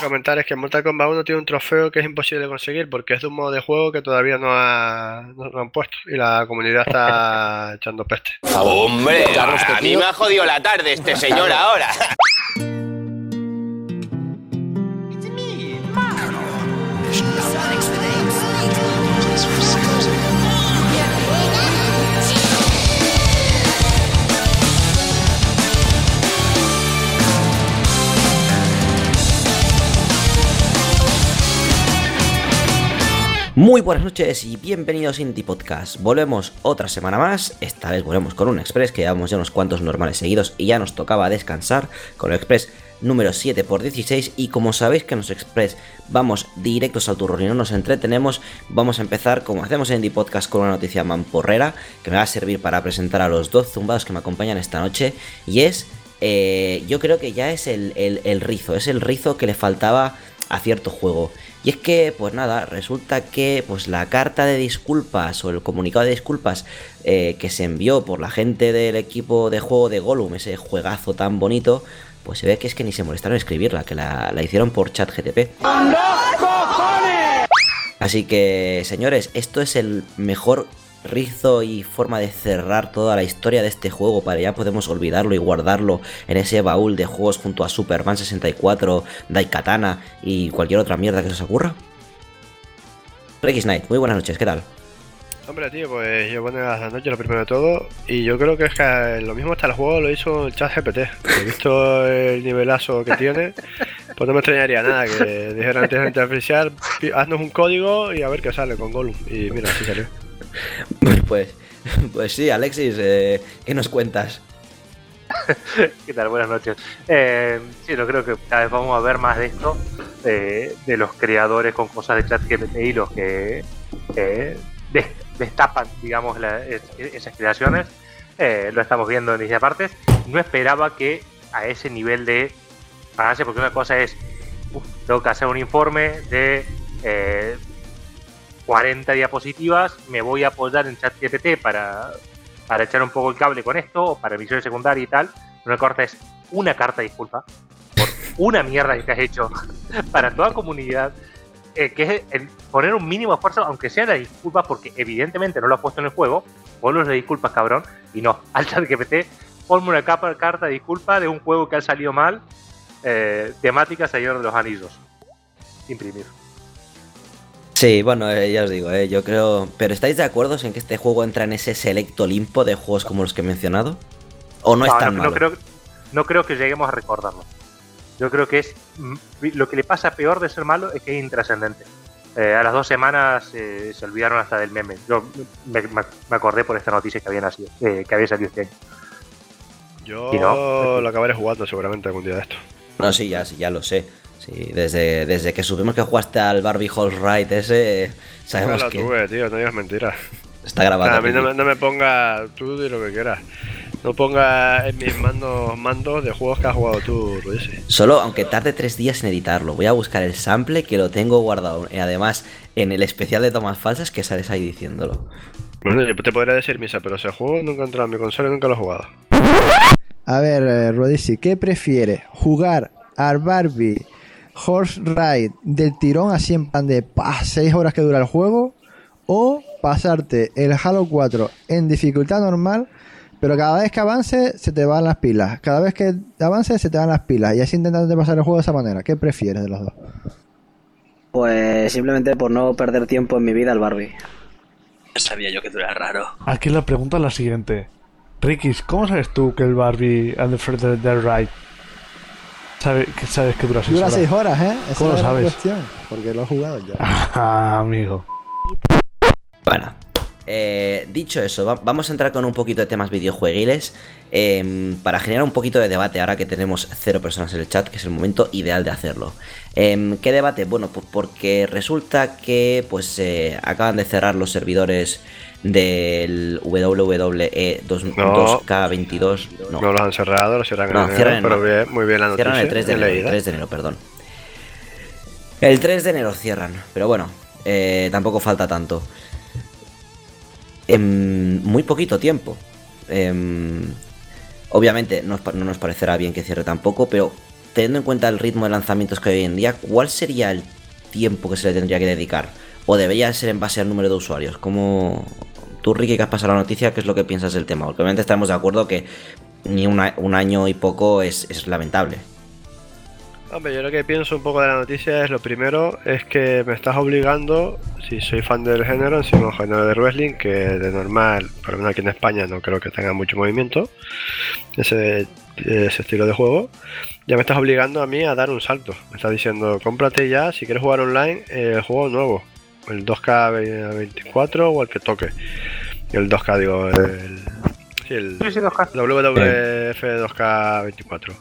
comentar es que Mortal Kombat 1 tiene un trofeo que es imposible de conseguir porque es de un modo de juego que todavía no, ha, no han puesto y la comunidad está echando peste. ¡Hombre! A mí me ha jodido la tarde este señor ahora. Muy buenas noches y bienvenidos a Indie Podcast. Volvemos otra semana más, esta vez volvemos con un Express que llevamos ya unos cuantos normales seguidos y ya nos tocaba descansar con el Express número 7 x 16 y como sabéis que en los Express vamos directos al turno y no nos entretenemos, vamos a empezar como hacemos en Indie Podcast con una noticia mamporrera que me va a servir para presentar a los dos zumbados que me acompañan esta noche y es, eh, yo creo que ya es el, el rizo, es el rizo que le faltaba a cierto juego. Y es que, pues nada, resulta que pues la carta de disculpas o el comunicado de disculpas eh, que se envió por la gente del equipo de juego de Gollum, ese juegazo tan bonito, pues se ve que es que ni se molestaron en escribirla, que la, la hicieron por chat GTP. Así que, señores, esto es el mejor rizo y forma de cerrar toda la historia de este juego para ya podemos olvidarlo y guardarlo en ese baúl de juegos junto a Superman 64, Daikatana y cualquier otra mierda que se os ocurra? Rex Knight, muy buenas noches, ¿qué tal? Hombre, tío, pues yo buenas noches, lo primero de todo. Y yo creo que es que lo mismo hasta el juego lo hizo el chat GPT. He visto el nivelazo que tiene. Pues no me extrañaría nada que dijeran antes de artificial, haznos un código y a ver qué sale con Gollum. Y mira, así salió. Pues, pues sí, Alexis, eh, ¿qué nos cuentas? ¿Qué tal? Buenas noches. Eh, sí, yo creo que cada vez vamos a ver más de esto, de los creadores con cosas de chat GPT y los que destapan, digamos, esas creaciones. Eh, lo estamos viendo en distintas partes. No esperaba que a ese nivel de avance, porque una cosa es, tengo que hacer un informe de 40 diapositivas, me voy a apoyar en ChatGPT para, para echar un poco el cable con esto, o para de secundaria y tal. Una carta es una carta disculpa por una mierda que has hecho para toda comunidad. Eh, que es poner un mínimo esfuerzo, aunque sea la disculpa, porque evidentemente no lo has puesto en el juego, ponlo de disculpas, cabrón, y no, al chat GPT, ponme una capa, carta de disculpa de un juego que ha salido mal, eh, temática Señor de los Anillos. Imprimir. Sí, bueno, eh, ya os digo, eh, yo creo... ¿Pero estáis de acuerdo en que este juego entra en ese selecto limpo de juegos como los que he mencionado? ¿O no, es tan no, creo, no creo que lleguemos a recordarlo. Yo creo que es... Mm, lo que le pasa peor de ser malo es que es intrascendente. Eh, a las dos semanas se olvidaron hasta del meme. Yo me, acordé por esta noticia que había, nacido, que había salido este año. Yo lo acabaré jugando seguramente algún día de esto. No, sí, ya, sí, ya lo sé. Sí, desde, desde que supimos que jugaste al Barbie Hall Ride ese, sabemos no que... tuve, tío, no digas mentiras. Está grabado. a mí no, me ponga tú de lo que quieras. No ponga en mis mandos, mandos de juegos que has jugado tú, Luis. Solo, aunque tarde tres días en editarlo, voy a buscar el sample que lo tengo guardado. Y además, en el especial de tomas falsas que sales ahí diciéndolo. Bueno, yo te podría decir misa, pero ese juego nunca ha entrado en mi consola y nunca lo he jugado. A ver, eh, ¿qué prefiere? ¿Jugar al Barbie Horse Ride del tirón así en plan de 6 horas que dura el juego o pasarte el Halo 4 en dificultad normal pero cada vez que avance se te van las pilas. Cada vez que avance se te van las pilas. Y así intentando pasar el juego de esa manera. ¿qué prefieres de los dos? Pues simplemente por no perder tiempo en mi vida el Barbie. Sabía yo que tú eras raro. Aquí la pregunta es la siguiente. Rikis, ¿cómo sabes tú que el Barbie and the Further Ride ¿Sabes que, sabes que dura 6 horas? Dura 6 horas, ¿eh? Esa ¿Cómo lo sabes? Cuestión, porque lo he jugado ya. Ah, amigo. Bueno, eh, dicho eso, vamos a entrar con un poquito de temas videojueguiles eh, para generar un poquito de debate ahora que tenemos cero personas en el chat, que es el momento ideal de hacerlo. Eh, ¿Qué debate? Bueno, pues porque resulta que pues eh, acaban de cerrar los servidores del WWE 2, k 22 No. no los han cerrado, los cierran no, en enero, pero bien, muy bien la noticia. Cierran el 3 de, enero, el 3 de enero, perdón. El 3 de enero cierran, pero bueno, eh, tampoco falta tanto. En muy poquito tiempo. Eh, obviamente no, no, nos parecerá bien que cierre tampoco, pero teniendo en cuenta el ritmo de lanzamientos que hay hoy en día, ¿cuál sería el tiempo que se le tendría que dedicar? ¿O debería ser en base al número de usuarios? Como tú, Ricky, que has pasado la noticia, ¿qué es lo que piensas del tema? Obviamente estamos de acuerdo que ni un año y poco es, es lamentable. Hombre, yo lo que pienso un poco de la noticia es lo primero, es que me estás obligando, si soy fan del género, encima género de wrestling, que de normal, por lo menos aquí en España no creo que tenga mucho movimiento, ese, ese estilo de juego, ya me estás obligando a mí a dar un salto. Me estás diciendo, cómprate ya, si quieres jugar online, el juego nuevo, el 2K24 o el que toque. El 2K, digo, el, sí, el WWF 2K24.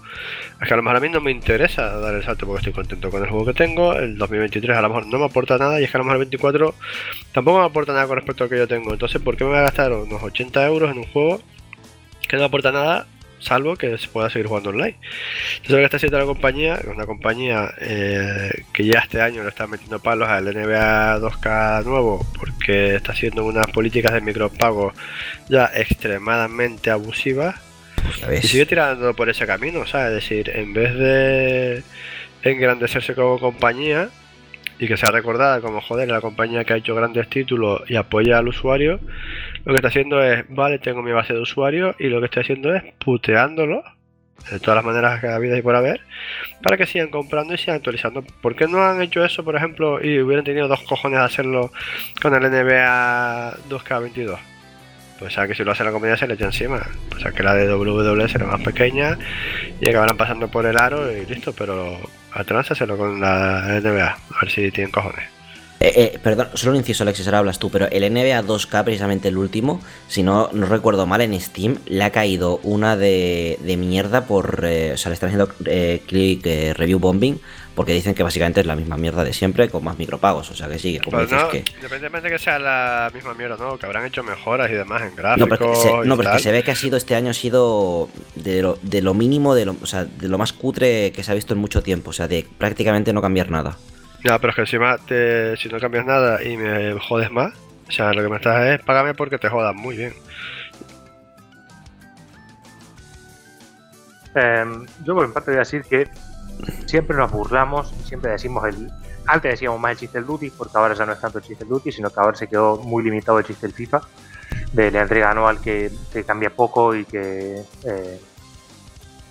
Es que a lo mejor a mí no me interesa dar el salto porque estoy contento con el juego que tengo. El 2023 a lo mejor no me aporta nada y es que a lo mejor el 24 tampoco me aporta nada con respecto a lo que yo tengo. Entonces, ¿por qué me voy a gastar unos 80 euros en un juego que no aporta nada salvo que se pueda seguir jugando online. Entonces lo que está haciendo la compañía, una compañía eh, que ya este año le está metiendo palos al NBA 2K nuevo porque está haciendo unas políticas de micropago ya extremadamente abusivas y sigue tirando por ese camino, ¿sabes? Es decir, en vez de engrandecerse como compañía y que sea recordada como, joder, la compañía que ha hecho grandes títulos y apoya al usuario, lo que está haciendo es, vale, tengo mi base de usuarios y lo que estoy haciendo es puteándolo de todas las maneras que ha habido y por haber, para que sigan comprando y sigan actualizando. ¿Por qué no han hecho eso, por ejemplo, y hubieran tenido dos cojones de hacerlo con el NBA 2K22? pues a que si lo hace la compañía se le echa encima. Pues a que la de WWE será más pequeña y acabarán pasando por el aro y listo, pero atrásaselo con la NBA, a ver si tienen cojones. Eh, eh, perdón, solo un inciso, Alexis, ahora hablas tú, pero el NBA 2K, precisamente el último, si no, no recuerdo mal, en Steam le ha caído una de, de mierda por. Eh, o sea, le están haciendo eh, click review bombing porque dicen que básicamente es la misma mierda de siempre con más micropagos. O sea que sí, como pues dices no, que. Independientemente de que sea la misma mierda, ¿no? Que habrán hecho mejoras y demás en gráficos. No, pero, es que se, no, y pero es que tal. se ve que ha sido este año ha sido de lo, de lo mínimo, de lo, o sea, de lo más cutre que se ha visto en mucho tiempo. O sea, de prácticamente no cambiar nada. Ya, pero es que encima te, si no cambias nada y me jodes más, o sea, lo que me estás es págame porque te jodas muy bien. Em, yo por mi parte voy a decir que siempre nos burlamos, siempre decimos el. Antes decíamos más el chiste del Duty, porque ahora ya no es tanto el chiste del Duty, sino que ahora se quedó muy limitado el chiste del FIFA, de la entrega anual que, que cambia poco y que eh,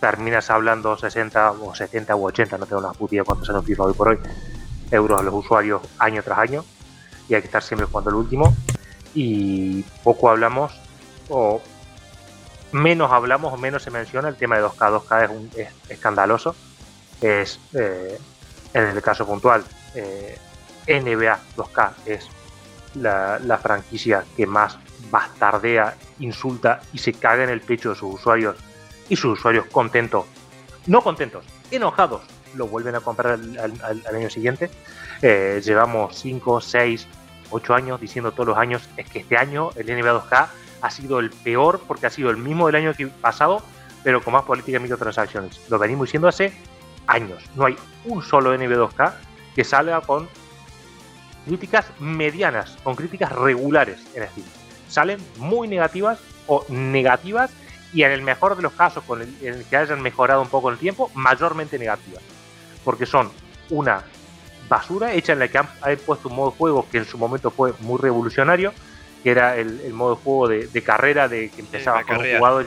terminas hablando 60 o 70 u 80, no tengo una puta idea cuánto sale un FIFA hoy por hoy, euros a los usuarios año tras año, y hay que estar siempre jugando el último, y poco hablamos, o menos hablamos o menos se menciona el tema de 2K. 2K es, un, es escandaloso. Es, eh, en el caso puntual, eh, NBA 2K es la, la, franquicia que más bastardea, insulta y se caga en el pecho de sus usuarios y sus usuarios contentos, no contentos, enojados, lo vuelven a comprar al, al, al año siguiente. Eh, llevamos 5, 6, 8 años diciendo todos los años es que este año el NBA 2K ha sido el peor porque ha sido el mismo del año pasado, pero con más política de microtransacciones. Lo venimos diciendo hace años. No hay un solo NB2K que salga con críticas medianas, con críticas regulares en Steam. Salen muy negativas o negativas y en el mejor de los casos, con el, en el que hayan mejorado un poco el tiempo, mayormente negativas. Porque son una basura hecha en la que han, han puesto un modo de juego que en su momento fue muy revolucionario, que era el, el modo de juego de, de, carrera de que empezaba Sí, con un jugador,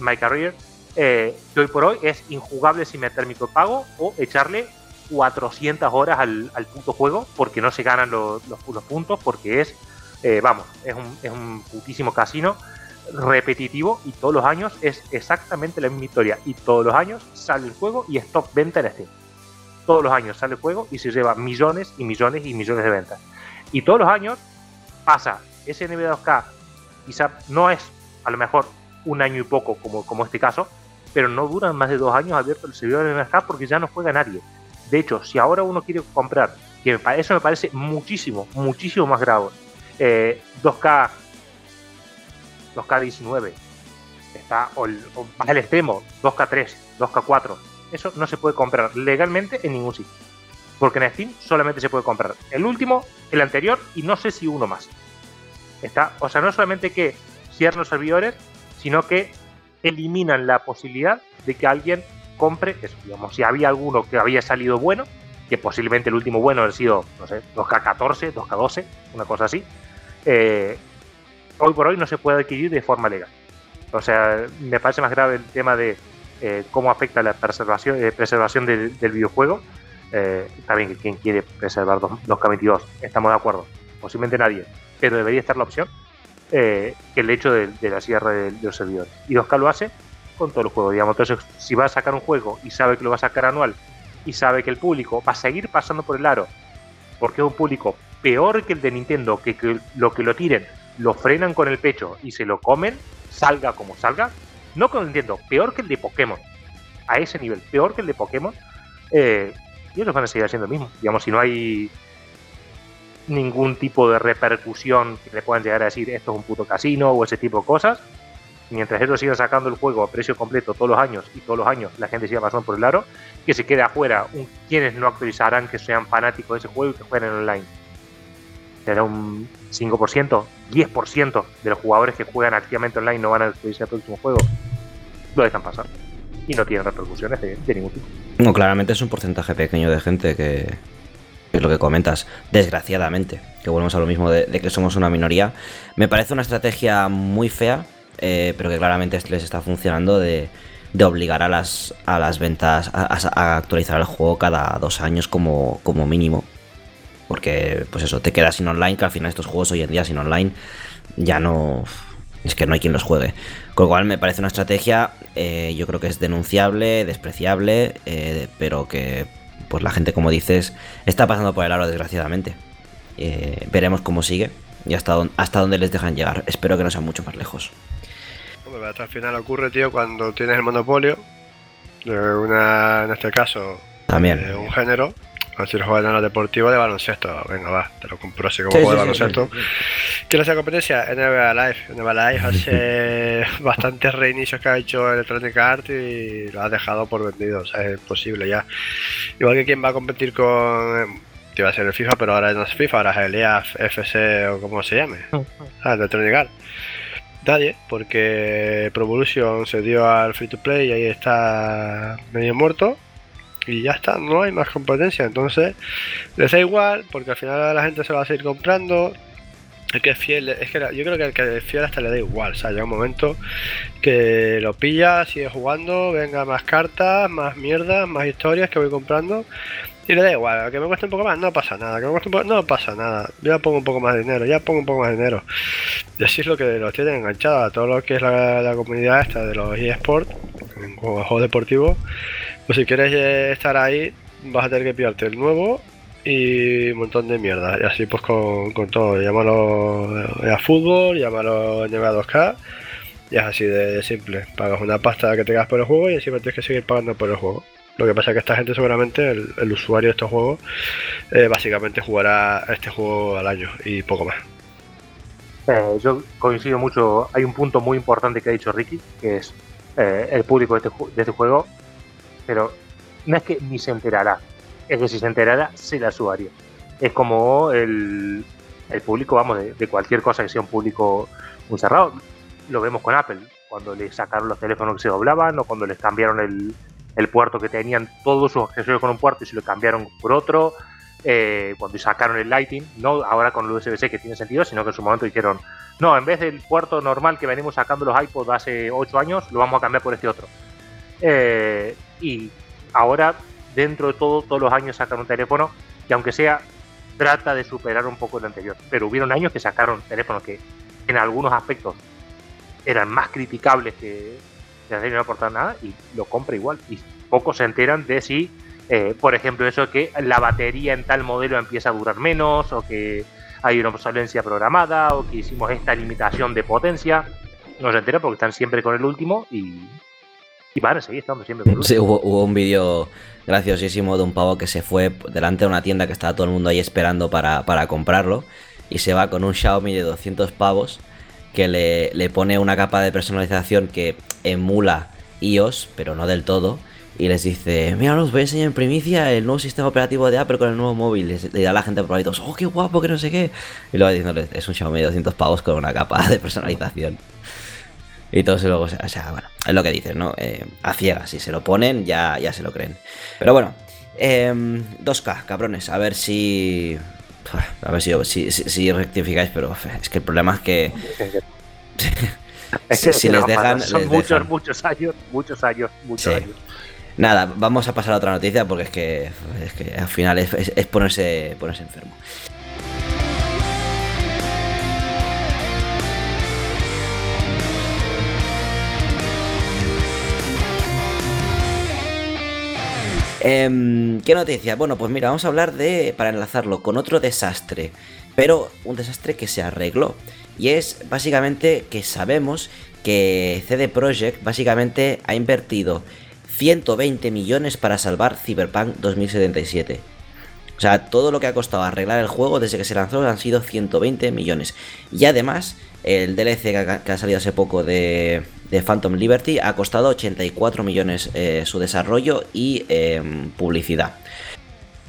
My Career, eh, que hoy por hoy es injugable sin meter micropago o echarle 400 horas al, al puto juego porque no se ganan los, los, los puntos, porque es, eh, vamos, es un, es un putísimo casino repetitivo y todos los años es exactamente la misma historia. Y todos los años sale el juego y es top venta en Steam. Todos los años sale el juego y se lleva millones y millones y millones de ventas. Y todos los años pasa ese NBA 2K, quizá no es a lo mejor un año y poco como, este caso, pero no duran más de dos años abierto el servidor de NBA porque ya no juega nadie. De hecho, si ahora uno quiere comprar, que eso me parece muchísimo, muchísimo más grave, eh, 2K 2K19 está o más al extremo 2K3, 2K4 eso no se puede comprar legalmente en ningún sitio porque en Steam solamente se puede comprar el último, el anterior y no sé si uno más está, o sea no solamente que cierran los servidores sino que eliminan la posibilidad de que alguien compre eso. Digamos, si había alguno que había salido bueno, que posiblemente el último bueno ha sido, no sé, 2K14, 2K12, una cosa así, eh, hoy por hoy no se puede adquirir de forma legal. O sea, me parece más grave el tema de eh, cómo afecta la preservación, eh, preservación del, videojuego. Eh, está bien que quien quiere preservar 2K22, estamos de acuerdo. Posiblemente nadie, pero debería estar la opción que el hecho de, la cierre de, los servidores. Y 2K lo hace con todo el juego, digamos. Entonces, si va a sacar un juego y sabe que lo va a sacar anual y sabe que el público va a seguir pasando por el aro, porque es un público peor que el de Nintendo, que, que lo que lo tiren, lo frenan con el pecho y se lo comen, salga como salga, no con peor que el de Pokémon, a ese nivel, peor que el de Pokémon, eh, y ellos van a seguir haciendo lo mismo. Digamos, si no hay ningún tipo de repercusión que le puedan llegar a decir esto es un puto casino o ese tipo de cosas, mientras ellos sigan sacando el juego a precio completo todos los años y todos los años la gente siga pasando por el aro, que se quede afuera un, quienes no actualizarán que sean fanáticos de ese juego y que jueguen online. Será un 5%, 10% de los jugadores que juegan activamente online no van a actualizar el próximo juego. Lo dejan pasar. Y no tienen repercusiones de, ningún tipo. No, claramente es un porcentaje pequeño de gente que, es lo que comentas, desgraciadamente, que volvemos a lo mismo de, que somos una minoría. Me parece una estrategia muy fea, eh, pero que claramente les está funcionando de, obligar a las, a las ventas a, actualizar el juego cada dos años como, como mínimo. Porque, pues eso, te quedas sin online, que al final estos juegos hoy en día sin online ya no... Es que no hay quien los juegue. Con lo cual me parece una estrategia, eh, yo creo que es denunciable, despreciable, eh, pero que, pues la gente, como dices, está pasando por el aro, desgraciadamente. Eh, veremos cómo sigue y hasta, dónde, hasta dónde les dejan llegar. Espero que no sea mucho más lejos. hasta el final ocurre, tío, cuando tienes el monopolio de una, en este caso, también un género si lo juegas en la deportiva de baloncesto, venga, va, te lo compro así como juego de baloncesto. ¿Quién hace competencia? NBA Live. NBA Live hace bastantes reinicios que ha hecho Electronic Arts y lo ha dejado por vendido, o sea, es imposible ya. Igual que quien va a competir con. Te iba a ser el FIFA, pero ahora no es FIFA, ahora es el EAF, FC o como se llame. Ah, Electronic Arts. Nadie, porque Pro Evolution se dio al free to play y ahí está medio muerto y ya está, no hay más competencia. Entonces, les da igual, porque al final la gente se va a seguir comprando. El que es fiel, es que yo creo que el que es fiel hasta le da igual. O sea, llega un momento que lo pilla, sigue jugando, venga más cartas, más mierda, más historias que voy comprando. Y le da igual, que me cueste un poco más, no pasa nada, que me cueste un poco, no pasa nada, ya pongo un poco más de dinero, ya pongo un poco más de dinero. Y así es lo que los tienen enganchados a todo lo que es la, comunidad esta de los eSports, juegos deportivos, pues si quieres eh, estar ahí, vas a tener que pillarte el nuevo y un montón de mierda. Y así pues con, todo. Llámalo eh, a fútbol, llámalo NBA 2K. Y es así de simple. Pagas una pasta que tengas por el juego y encima tienes que seguir pagando por el juego. Lo que pasa es que esta gente seguramente, el, usuario de estos juegos, eh, básicamente jugará este juego al año y poco más. yo coincido mucho. Hay un punto muy importante que ha dicho Ricky, que es el público de este, de este juego pero no es que ni se enterará, es que si se enterara, se la subaría. Es como el, el público, vamos, de, cualquier cosa que sea un público muy cerrado. Lo vemos con Apple, cuando le sacaron los teléfonos que se doblaban o cuando les cambiaron el, el puerto que tenían todos sus accesorios con un puerto y se lo cambiaron por otro. Eh, cuando sacaron el Lighting, no ahora con el USB-C que tiene sentido, sino que en su momento dijeron, no, en vez del puerto normal que venimos sacando los iPods hace 8 años, lo vamos a cambiar por este otro. Eh, y ahora, dentro de todo, todos los años sacan un teléfono que aunque sea, trata de superar un poco el anterior. Pero hubieron años que sacaron teléfonos que en algunos aspectos eran más criticables que de no aportar nada y lo compra igual. Y pocos se enteran de si, eh, por ejemplo, eso que la batería en tal modelo empieza a durar menos o que hay una obsolescencia programada o que hicimos esta limitación de potencia. No se enteran porque están siempre con el último y y van sí, estamos siempre Sí, hubo, un vídeo graciosísimo de un pavo que se fue delante de una tienda que estaba todo el mundo ahí esperando para, comprarlo y se va con un Xiaomi de 200 pavos que le, le pone una capa de personalización que emula iOS, pero no del todo. Y les dice, mira, os voy a enseñar en primicia el nuevo sistema operativo de Apple con el nuevo móvil. Le da a la gente por ahí todos, oh, qué guapo, que no sé qué. Y luego diciéndole, es un Xiaomi de 200 pavos con una capa de personalización. Y todos luego, o sea, bueno, es lo que dices, ¿no? Eh, a ciegas, si se lo ponen, ya, ya se lo creen. Pero bueno, 2K, em, cabrones, a ver si. A ver si, si, rectificáis, pero es que el problema es que. si, les dejan. Son muchos, muchos años, muchos años, muchos años. Nada, vamos a pasar a otra noticia porque es que, es que al final es, es ponerse, ponerse enfermo. Em, ¿Qué noticia? Bueno, pues mira, vamos a hablar de, para enlazarlo, con otro desastre, pero un desastre que se arregló. Y es básicamente que sabemos que CD Projekt básicamente ha invertido 120 millones para salvar Cyberpunk 2077. O sea, todo lo que ha costado arreglar el juego desde que se lanzó han sido 120 millones. Y además, el DLC que ha, salido hace poco de, Phantom Liberty ha costado 84 millones eh, su desarrollo y em, publicidad.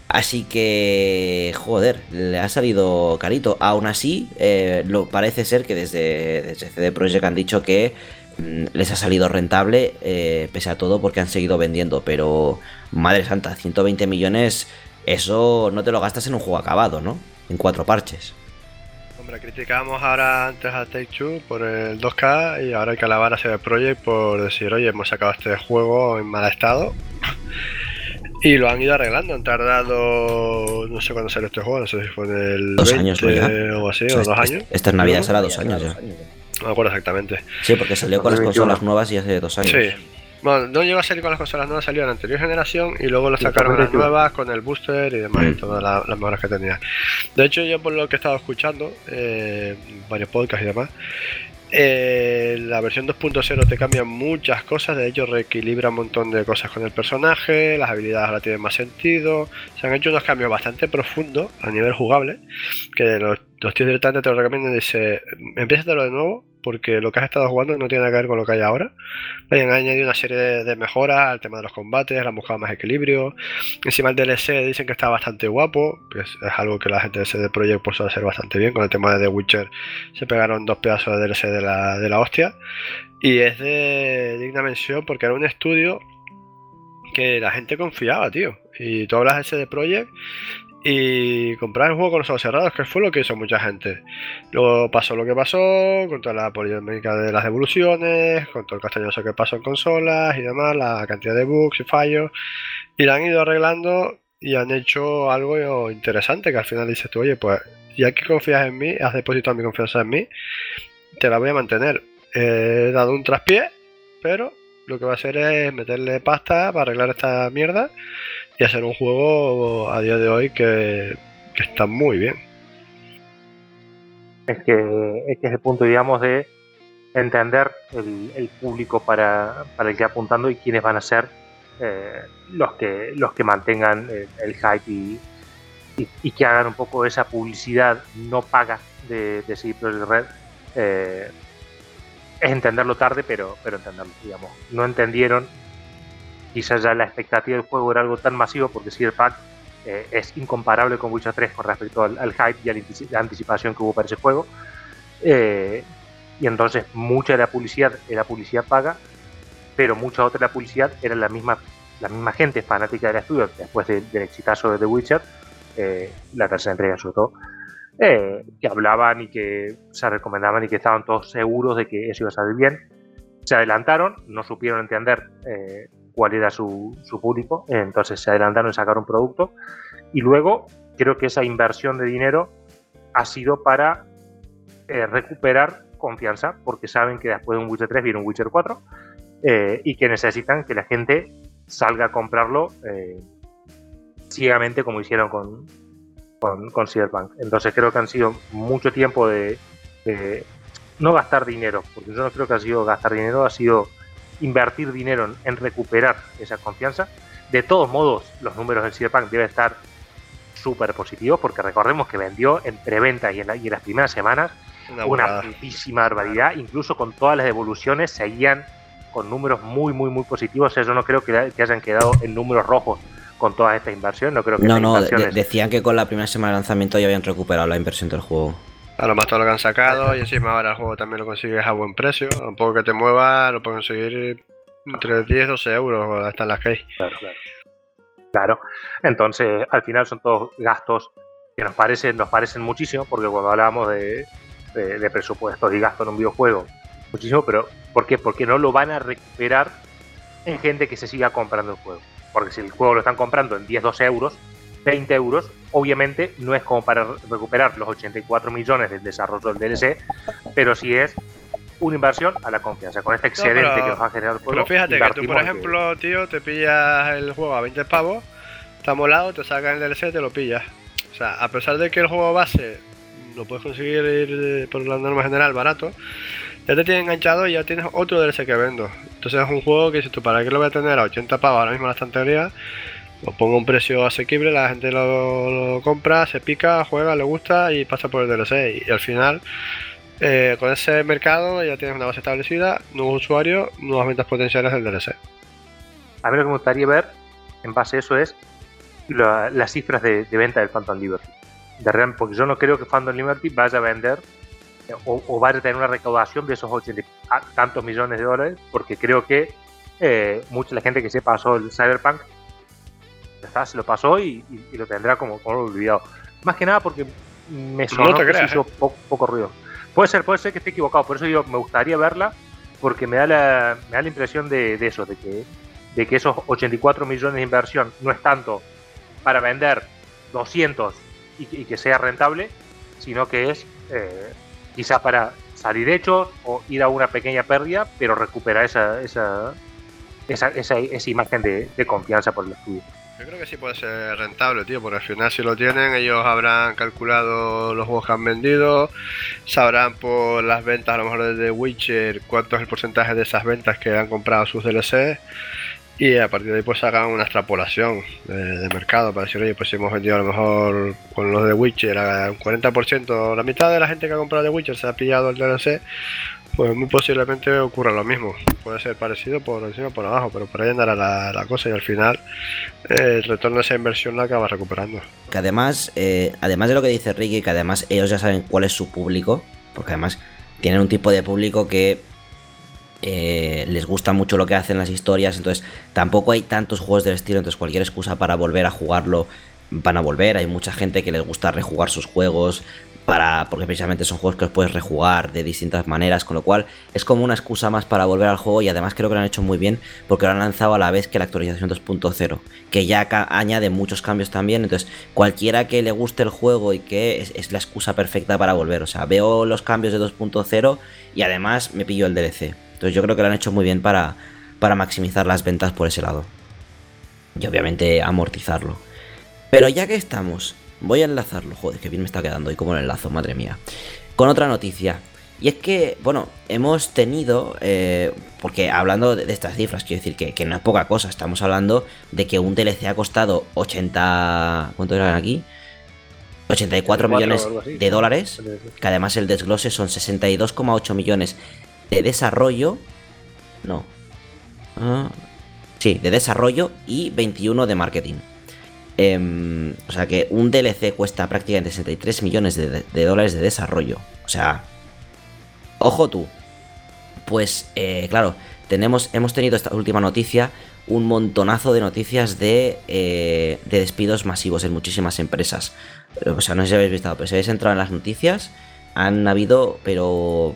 Así que, joder, le ha salido carito. Aún así, eh, lo, parece ser que desde, desde CD Projekt han dicho que mm, les ha salido rentable, eh, pese a todo, porque han seguido vendiendo. Pero, madre santa, 120 millones, eso no te lo gastas en un juego acabado, ¿no? En cuatro parches. Hombre, criticamos ahora antes a Take Two por el 2K y ahora hay que alabar a CD Projekt por decir, oye, hemos sacado este juego en mal estado. Y lo han ido arreglando, han tardado, no sé cuándo salió este juego, no sé si fue en el dos años o así, o, dos años. Esta Navidad será dos años ya. No me acuerdo exactamente. Sí, porque salió con las consolas nuevas y hace dos años. Sí. Bueno, no llegó a salir con las consolas nuevas, salió en la anterior generación y luego lo sacaron las nuevas con el booster y demás, y mm. todas las, mejoras que tenía. De hecho, yo por lo que he estado escuchando, eh, varios podcasts y demás, eh, la versión 2.0 te cambia muchas cosas, de hecho reequilibra un montón de cosas con el personaje, las habilidades ahora tienen más sentido, se han hecho unos cambios bastante profundos a nivel jugable, que los, los tíos directamente te lo recomiendan y dice, empieza de nuevo, porque lo que has estado jugando no tiene nada que ver con lo que hay ahora. Han añadido una serie de, mejoras al tema de los combates, han buscado más equilibrio. Encima el DLC dicen que está bastante guapo, que es, algo que la gente de CD Projekt puso a hacer bastante bien. Con el tema de The Witcher se pegaron dos pedazos de DLC de la, de la hostia. Y es de digna mención porque era un estudio que la gente confiaba, tío. Y tú hablas de CD Projekt y comprar el juego con los ojos cerrados, que fue lo que hizo mucha gente. Luego pasó lo que pasó, con toda la polémica de las devoluciones, con todo el castañoso que pasó en consolas y demás, la cantidad de bugs y fallos, y la han ido arreglando y han hecho algo interesante, que al final dices tú, oye, pues ya que confías en mí, has depositado mi confianza en mí, te la voy a mantener. He dado un traspié, pero lo que va a hacer es meterle pasta para arreglar esta mierda y hacer un juego a día de hoy que, está muy bien. Es que, es que es el punto, digamos, de entender el, público para, el que apuntando y quiénes van a ser eh, los que los que mantengan el, hype y, que hagan un poco esa publicidad no paga de, de seguir por el red. Eh, es entenderlo tarde, pero, pero entenderlo, digamos. No entendieron quizás ya la expectativa del juego era algo tan masivo porque Cyberpunk eh, es incomparable con Witcher 3 con respecto al, hype y a la anticipación que hubo para ese juego. Eh, y entonces mucha de la publicidad era publicidad paga, pero mucha otra de la publicidad era la misma, la misma gente fanática del estudio después del exitazo de The Witcher, eh, la tercera entrega sobre todo, eh, que hablaban y que se recomendaban y que estaban todos seguros de que eso iba a salir bien. Se adelantaron, no supieron entender eh, cuál era su, público, entonces se adelantaron en sacar un producto y luego creo que esa inversión de dinero ha sido para eh, recuperar confianza, porque saben que después de un Witcher 3 viene un Witcher 4 eh, y que necesitan que la gente salga a comprarlo eh, ciegamente como hicieron con, con, Cyberpunk. Entonces creo que han sido mucho tiempo de, de, no gastar dinero, porque yo no creo que ha sido gastar dinero, ha sido invertir dinero en, recuperar esa confianza. De todos modos, los números del Cyberpunk deben estar súper positivos porque recordemos que vendió en preventa y en, las primeras semanas una, putísima barbaridad. Incluso con todas las devoluciones seguían con números muy, muy, muy positivos. Eso no creo que, hayan quedado en números rojos con toda esta inversión. No creo que No, no, decían que con la primera semana de lanzamiento ya habían recuperado la inversión del juego. A lo más todo lo que han sacado y encima ahora el juego también lo consigues a buen precio. Un poco que te mueva, lo puedes conseguir entre 10 y 12 euros hasta las que hay. Claro, claro. Claro. Entonces, al final son todos gastos que nos parecen, nos parecen muchísimo, porque cuando hablamos de, de, de presupuestos y gastos en un videojuego, muchísimo, pero ¿por qué? Porque no lo van a recuperar en gente que se siga comprando el juego. Porque si el juego lo están comprando en 10, 12 euros, 20 euros, obviamente no es como para recuperar los 84 millones del desarrollo del DLC, pero sí es una inversión a la confianza, con este excedente pero- que nos va a generar el juego. Pero fíjate que tú, por que- ejemplo, tío, te pillas el juego a 20 pavos, está molado, te sacan el DLC y te lo pillas. O sea, a pesar de que el juego base lo puedes conseguir eh, por la norma general barato, ya te tiene enganchado y ya tienes otro DLC que vendo. Entonces es un juego que dices tú, ¿para qué lo voy a tener a 80 pavos ahora mismo en la estantería? Lo pongo a un precio asequible, la gente lo, compra, se pica, juega, le gusta y pasa por el DLC. Y al final, eh, con ese mercado ya tienes una base establecida, nuevos usuarios, nuevas ventas potenciales del DLC. A mí lo que me gustaría ver, en base a eso, es la- las cifras de, venta del Phantom Liberty. De real- porque yo no creo que Phantom Liberty vaya a vender eh, o, vaya a tener una recaudación de esos 80 y a- tantos millones de dólares, porque creo que eh, mucha la gente que se pasó el Cyberpunk ya está, se lo pasó y, y- y lo tendrá como, como olvidado. Más que nada porque me sonó te que creas, se hizo poco, poco ruido. Puede ser, puede ser que esté equivocado, por eso yo me gustaría verla, porque me da la, me da la impresión de, de eso, de que, de que esos 84 millones de inversión no es tanto para vender 200 y, que- y que sea rentable, sino que es eh, quizá para salir hechos o ir a una pequeña pérdida, pero recuperar esa, esa, esa, esa, esa imagen de, de confianza por el estudio. Yo creo que sí puede ser rentable, tío, porque al final si lo tienen, ellos habrán calculado los juegos que han vendido, sabrán por las ventas a lo mejor de The Witcher cuánto es el porcentaje de esas ventas que han comprado sus DLC y a partir de ahí pues hagan una extrapolación de, mercado para decir, oye, pues si hemos vendido a lo mejor con los de Witcher un 40%, la mitad de la gente que ha comprado The Witcher se ha pillado el DLC, pues muy posiblemente ocurra lo mismo. Puede ser parecido por encima o por abajo, pero por ahí andará la, cosa y al final eh, el retorno de esa inversión la acaba recuperando. Que además, eh, además de lo que dice Ricky, que además ellos ya saben cuál es su público, porque además tienen un tipo de público que eh, les gusta mucho lo que hacen las historias, entonces tampoco hay tantos juegos del estilo, entonces cualquier excusa para volver a jugarlo van a volver. Hay mucha gente que les gusta rejugar sus juegos. Para, porque precisamente son juegos que los puedes rejugar de distintas maneras, con lo cual es como una excusa más para volver al juego y además creo que lo han hecho muy bien porque lo han lanzado a la vez que la actualización 2.0, que ya añade muchos cambios también, entonces cualquiera que le guste el juego y que es, es la excusa perfecta para volver, o sea, veo los cambios de 2.0 y además me pillo el DLC, entonces yo creo que lo han hecho muy bien para, para maximizar las ventas por ese lado y obviamente amortizarlo. Pero ya que estamos, voy a enlazarlo. Joder, que bien me está quedando y cómo lo enlazo, madre mía. Con otra noticia. Y es que, bueno, hemos tenido, eh, porque hablando de, de estas cifras, quiero decir que, que no es poca cosa, estamos hablando de que un DLC ha costado 80... ¿Cuánto eran aquí? 84 84 millones de dólares, que además el desglose son 62,8 millones de desarrollo. No. Ah, sí, de desarrollo y 21 de marketing. Em, o sea que un DLC cuesta prácticamente 63 millones de, dólares de desarrollo. O sea, ojo tú. Pues eh, claro, tenemos, hemos tenido esta última noticia, un montonazo de noticias de, eh, de despidos masivos en muchísimas empresas. Eh, O sea, no sé si habéis visto, pero si habéis entrado en las noticias, han habido, pero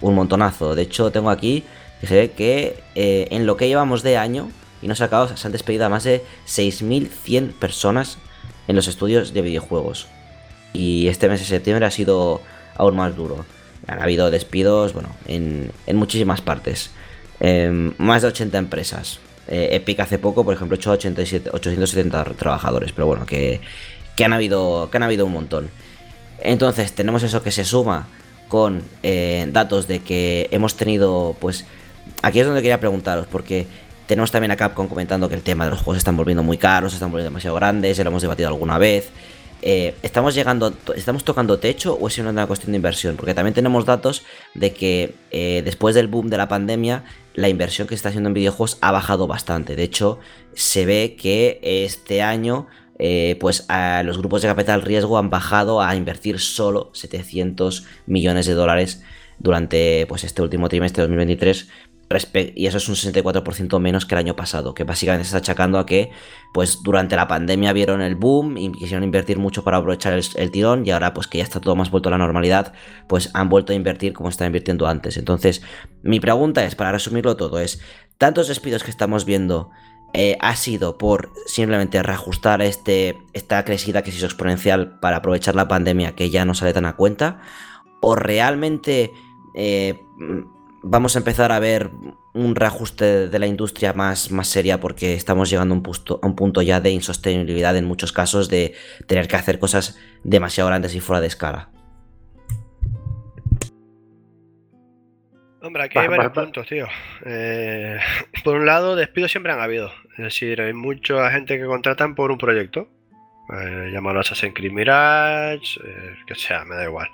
un montonazo. De hecho, tengo aquí que se ve que eh, en lo que llevamos de año, y no acabado, se han despedido a más de 6.100 personas en los estudios de videojuegos. Y este mes de septiembre ha sido aún más duro. Han habido despidos, bueno, en, en muchísimas partes. Em, más de 80 empresas. Eh, Epic hace poco, por ejemplo, echó 87, 870 trabajadores, pero bueno, que, que, han habido, que han habido un montón. Entonces, tenemos eso que se suma con eh, datos de que hemos tenido, pues, aquí es donde quería preguntaros, porque tenemos también a Capcom comentando que el tema de los juegos se están volviendo muy caros, se están volviendo demasiado grandes, ya lo hemos debatido alguna vez. Eh, ¿Estamos llegando, estamos tocando techo o es una cuestión de inversión? Porque también tenemos datos de que eh, después del boom de la pandemia, la inversión que se está haciendo en videojuegos ha bajado bastante. De hecho, se ve que este año eh, pues a los grupos de capital riesgo han bajado a invertir solo 700 millones de dólares durante pues, este último trimestre de 2023 y eso es un 64% menos que el año pasado, que básicamente se está achacando a que pues durante la pandemia vieron el boom y quisieron invertir mucho para aprovechar el, tirón y ahora pues que ya está todo más vuelto a la normalidad, pues han vuelto a invertir como estaban invirtiendo antes. Entonces, mi pregunta es, para resumirlo todo, es, tantos despidos que estamos viendo eh, ha sido por simplemente reajustar este, esta crecida que se hizo exponencial para aprovechar la pandemia que ya no sale tan a cuenta, o realmente... Eh, vamos a empezar a ver un reajuste de la industria más, más seria porque estamos llegando a un, punto, a un punto ya de insostenibilidad en muchos casos de tener que hacer cosas demasiado grandes y fuera de escala. Hombre, aquí hay varios puntos, tío. Eh, por un lado, despidos siempre han habido. Es decir, hay mucha gente que contratan por un proyecto. Eh, llamarlo Assassin's Creed Mirage, eh, que sea, me da igual.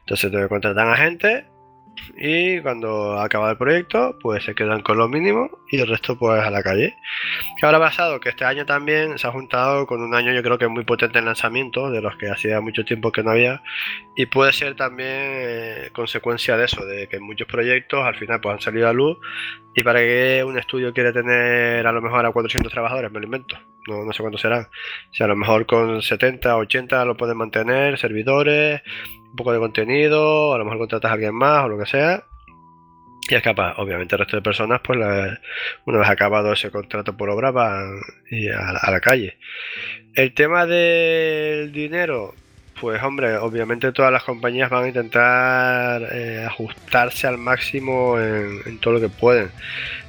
Entonces te contratan a gente y cuando acaba el proyecto, pues se quedan con lo mínimo y el resto pues a la calle. ¿Qué habrá pasado? Que este año también se ha juntado con un año yo creo que muy potente en lanzamiento, de los que hacía mucho tiempo que no había, y puede ser también eh, consecuencia de eso, de que muchos proyectos al final pues han salido a luz y para que un estudio quiere tener a lo mejor a 400 trabajadores, me lo invento, no, no sé cuántos serán, si a lo mejor con 70, 80 lo pueden mantener, servidores, poco de contenido, a lo mejor contratas a alguien más o lo que sea. Y es capaz, obviamente el resto de personas, pues una vez acabado ese contrato por obra, van a, la calle. El tema del dinero, pues hombre, obviamente todas las compañías van a intentar eh, ajustarse al máximo en, todo lo que pueden.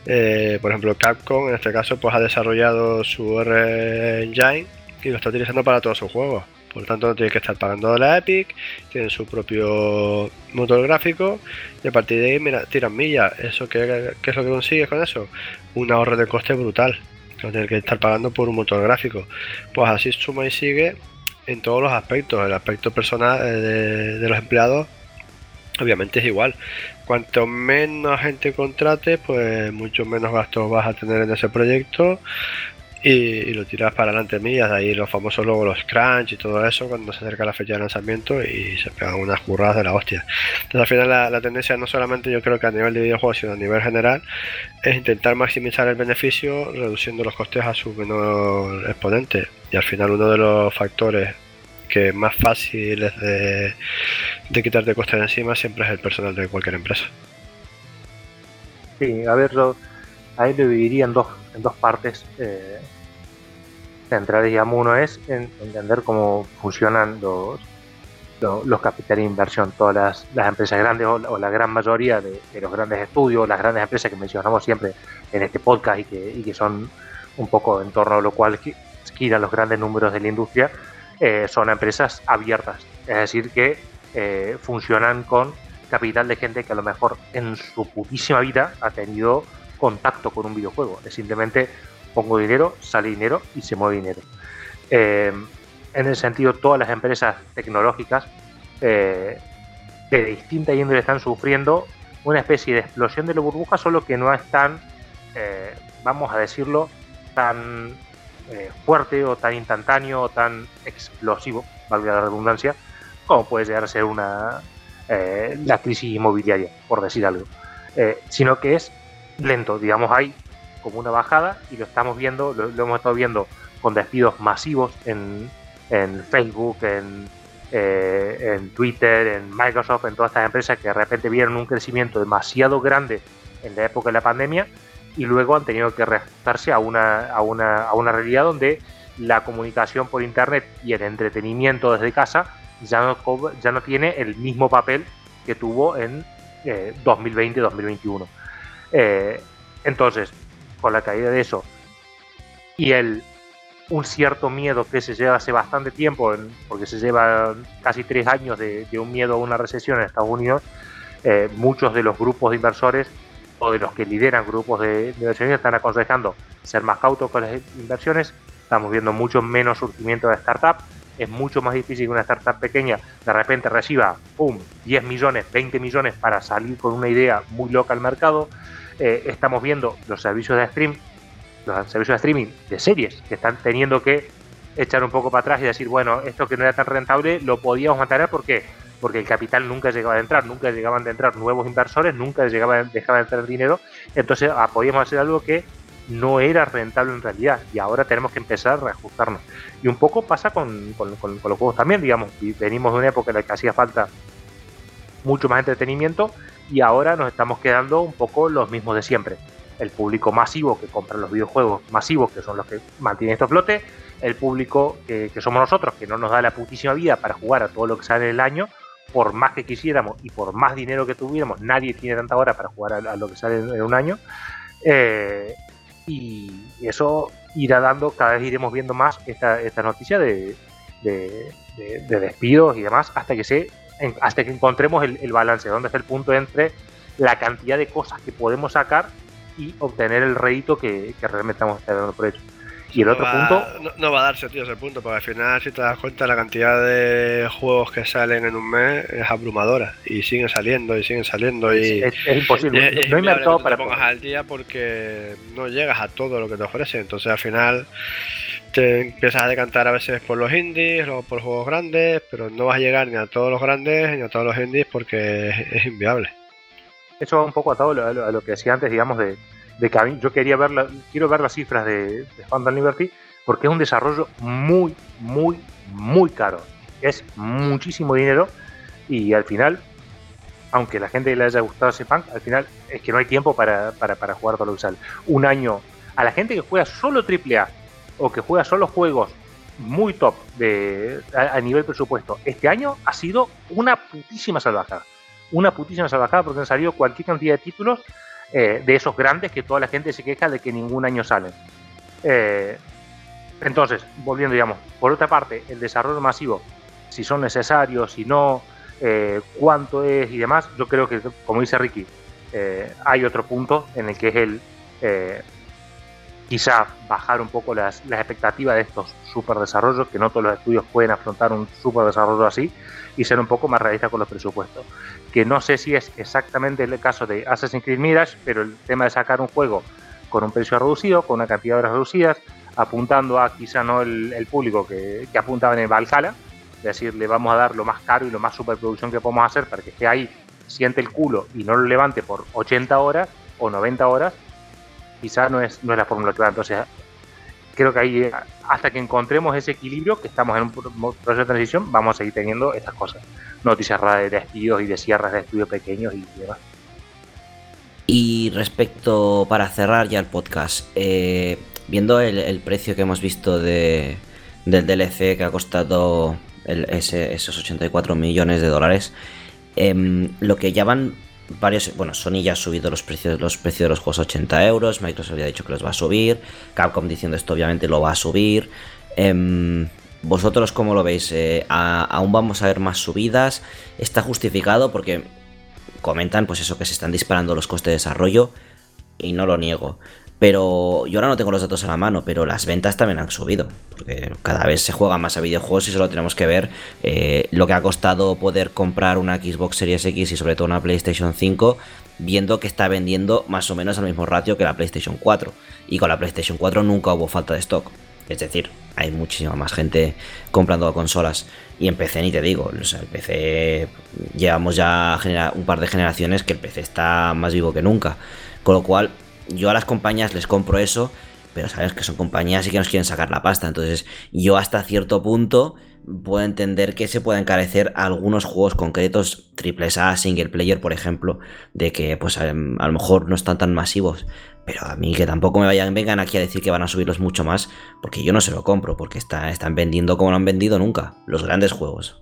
Eh, por ejemplo, Capcom en este caso pues ha desarrollado su R Engine y lo está utilizando para todos sus juegos. Por lo tanto, no tiene que estar pagando la Epic, tienen su propio motor gráfico y a partir de ahí, mira, tiran millas. ¿Eso qué, es lo que consigues con eso? Un ahorro de coste brutal. No tienes que estar pagando por un motor gráfico. Pues así suma y sigue en todos los aspectos. El aspecto personal eh, de, de los empleados, obviamente es igual. Cuanto menos gente contrate, pues mucho menos gastos vas a tener en ese proyecto y, lo tiras para adelante millas, ahí los famosos luego los crunch y todo eso cuando se acerca la fecha de lanzamiento y se pegan unas curradas de la hostia. Entonces al final la, tendencia no solamente yo creo que a nivel de videojuegos sino a nivel general es intentar maximizar el beneficio reduciendo los costes a su menor exponente y al final uno de los factores que más fácil es de, de quitarte costes de encima siempre es el personal de cualquier empresa. Sí, a ver, ahí lo dividiría en dos, en dos partes. Eh, centrales, digamos, uno es entender cómo funcionan los, los, capitales de inversión. Todas las, empresas grandes o, la gran mayoría de, los grandes estudios, las grandes empresas que mencionamos siempre en este podcast y que, y que son un poco en torno a lo cual giran los grandes números de la industria, eh, son empresas abiertas. Es decir, que eh, funcionan con capital de gente que a lo mejor en su putísima vida ha tenido contacto con un videojuego. Es simplemente pongo dinero, sale dinero y se mueve dinero. Eh, en ese sentido, todas las empresas tecnológicas eh, de distinta índole están sufriendo una especie de explosión de la burbuja, solo que no es tan, eh, vamos a decirlo, tan fuerte o tan instantáneo o tan explosivo, valga la redundancia, como puede llegar a ser una la crisis inmobiliaria, por decir algo. sino que es lento, digamos, hay como una bajada y lo estamos viendo, lo, hemos estado viendo con despidos masivos en, en Facebook, en, eh, en Twitter, en Microsoft, en todas estas empresas que de repente vieron un crecimiento demasiado grande en la época de la pandemia y luego han tenido que reajustarse a una, a una, a una realidad donde la comunicación por internet y el entretenimiento desde casa ya no, ya no tiene el mismo papel que tuvo en 2020-2021. Eh, entonces, con la caída de eso y el un cierto miedo que se lleva hace bastante tiempo, porque se lleva casi tres años de, un miedo a una recesión en Estados Unidos, eh, muchos de los grupos de inversores o de los que lideran grupos de, inversiones están aconsejando ser más cautos con las inversiones. Estamos viendo mucho menos surgimiento de startups. Es mucho más difícil que una startup pequeña de repente reciba ¡pum! 10 millones, 20 millones para salir con una idea muy loca al mercado. Eh, estamos viendo los servicios de stream, los servicios de streaming de series que están teniendo que echar un poco para atrás y decir, bueno, esto que no era tan rentable lo podíamos mantener porque porque el capital nunca llegaba a entrar, nunca llegaban a entrar nuevos inversores, nunca llegaba, dejaba de entrar dinero, entonces ah, podíamos hacer algo que no era rentable en realidad y ahora tenemos que empezar a reajustarnos. Y un poco pasa con, con, con, los juegos también, digamos, venimos de una época en la que hacía falta mucho más entretenimiento y ahora nos estamos quedando un poco los mismos de siempre. El público masivo que compra los videojuegos masivos, que son los que mantienen estos flote, el público que, somos nosotros, que no nos da la putísima vida para jugar a todo lo que sale en el año, por más que quisiéramos y por más dinero que tuviéramos, nadie tiene tanta hora para jugar a, lo que sale en, un año. Eh, y eso irá dando, cada vez iremos viendo más esta, esta noticia de, de, despidos y demás hasta que se hasta que encontremos el, balance, donde está el punto entre la cantidad de cosas que podemos sacar y obtener el rédito que, que realmente estamos dando por hecho. Y el otro punto. No, va a darse, tío, ese punto, porque al final, si te das cuenta, la cantidad de juegos que salen en un mes es abrumadora. Y siguen saliendo, y siguen saliendo. y Es, imposible. no, hay mercado para. Te pongas al día porque no llegas a todo lo que te ofrecen. Entonces, al final, te empiezas a decantar a veces por los indies o por juegos grandes, pero no vas a llegar ni a todos los grandes ni a todos los indies porque es, inviable. Eso va un poco atado a lo, a lo que decía antes, digamos, de de yo quería ver quiero ver las cifras de, de Liberty porque es un desarrollo muy, muy, muy caro. Es muchísimo dinero y al final, aunque la gente le haya gustado ese punk, al final es que no hay tiempo para, para, para jugar todo lo que. Un año, a la gente que juega solo AAA o que juega solo juegos muy top de, a, nivel presupuesto, este año ha sido una putísima salvajada. Una putísima salvajada porque han salido cualquier cantidad de títulos eh, de esos grandes que toda la gente se queja de que ningún año salen. Eh, entonces, volviendo, digamos, por otra parte, el desarrollo masivo, si son necesarios, si no, eh, cuánto es y demás, yo creo que, como dice Ricky, hay otro punto en el que es el quizá bajar un poco las, expectativas de estos super desarrollos, que no todos los estudios pueden afrontar un super desarrollo así, y ser un poco más realista con los presupuestos. Que no sé si es exactamente el caso de Assassin's Creed Mirage, pero el tema de sacar un juego con un precio reducido, con una cantidad de horas reducidas, apuntando a quizá no el, público que, apuntaba en el Valhalla, es decir, le vamos a dar lo más caro y lo más superproducción que podemos hacer para que esté ahí, siente el culo y no lo levante por 80 horas o 90 horas, quizá no es, no es la fórmula va. Entonces, creo que ahí, hasta que encontremos ese equilibrio, que estamos en un proceso de transición, vamos a seguir teniendo estas cosas noticias raras de despidos y de cierres de estudios pequeños y demás. Y respecto, para cerrar ya el podcast, eh, viendo el, precio que hemos visto de, del DLC que ha costado esos 84 millones de dólares, em, lo que ya van varios, bueno, Sony ya ha subido los precios, los precios de los juegos a 80 euros, Microsoft había dicho que los va a subir, Capcom diciendo esto obviamente lo va a subir. Em, ¿Vosotros cómo lo veis? Eh, ¿Aún vamos a ver más subidas? ¿Está justificado? Porque comentan, pues eso, que se están disparando los costes de desarrollo. Y no lo niego. Pero yo ahora no tengo los datos a la mano, pero las ventas también han subido. Porque cada vez se juega más a videojuegos y solo tenemos que ver eh, lo que ha costado poder comprar una Xbox Series X y sobre todo una PlayStation 5, viendo que está vendiendo más o menos al mismo ratio que la PlayStation 4. Y con la PlayStation 4 nunca hubo falta de stock. Es decir, hay muchísima más gente comprando consolas. Y en PC ni te digo, el PC llevamos ya un par de generaciones que el PC está más vivo que nunca. Con lo cual, yo a las compañías les compro eso, pero sabes que son compañías y que nos quieren sacar la pasta. Entonces, yo hasta cierto punto puedo entender que se pueden encarecer algunos juegos concretos, triple A, single player, por ejemplo, de que pues a, lo mejor no están tan masivos. Pero a mí que tampoco me vayan, vengan aquí a decir que van a subirlos mucho más, porque yo no se lo compro, porque están vendiendo como no han vendido nunca, los grandes juegos.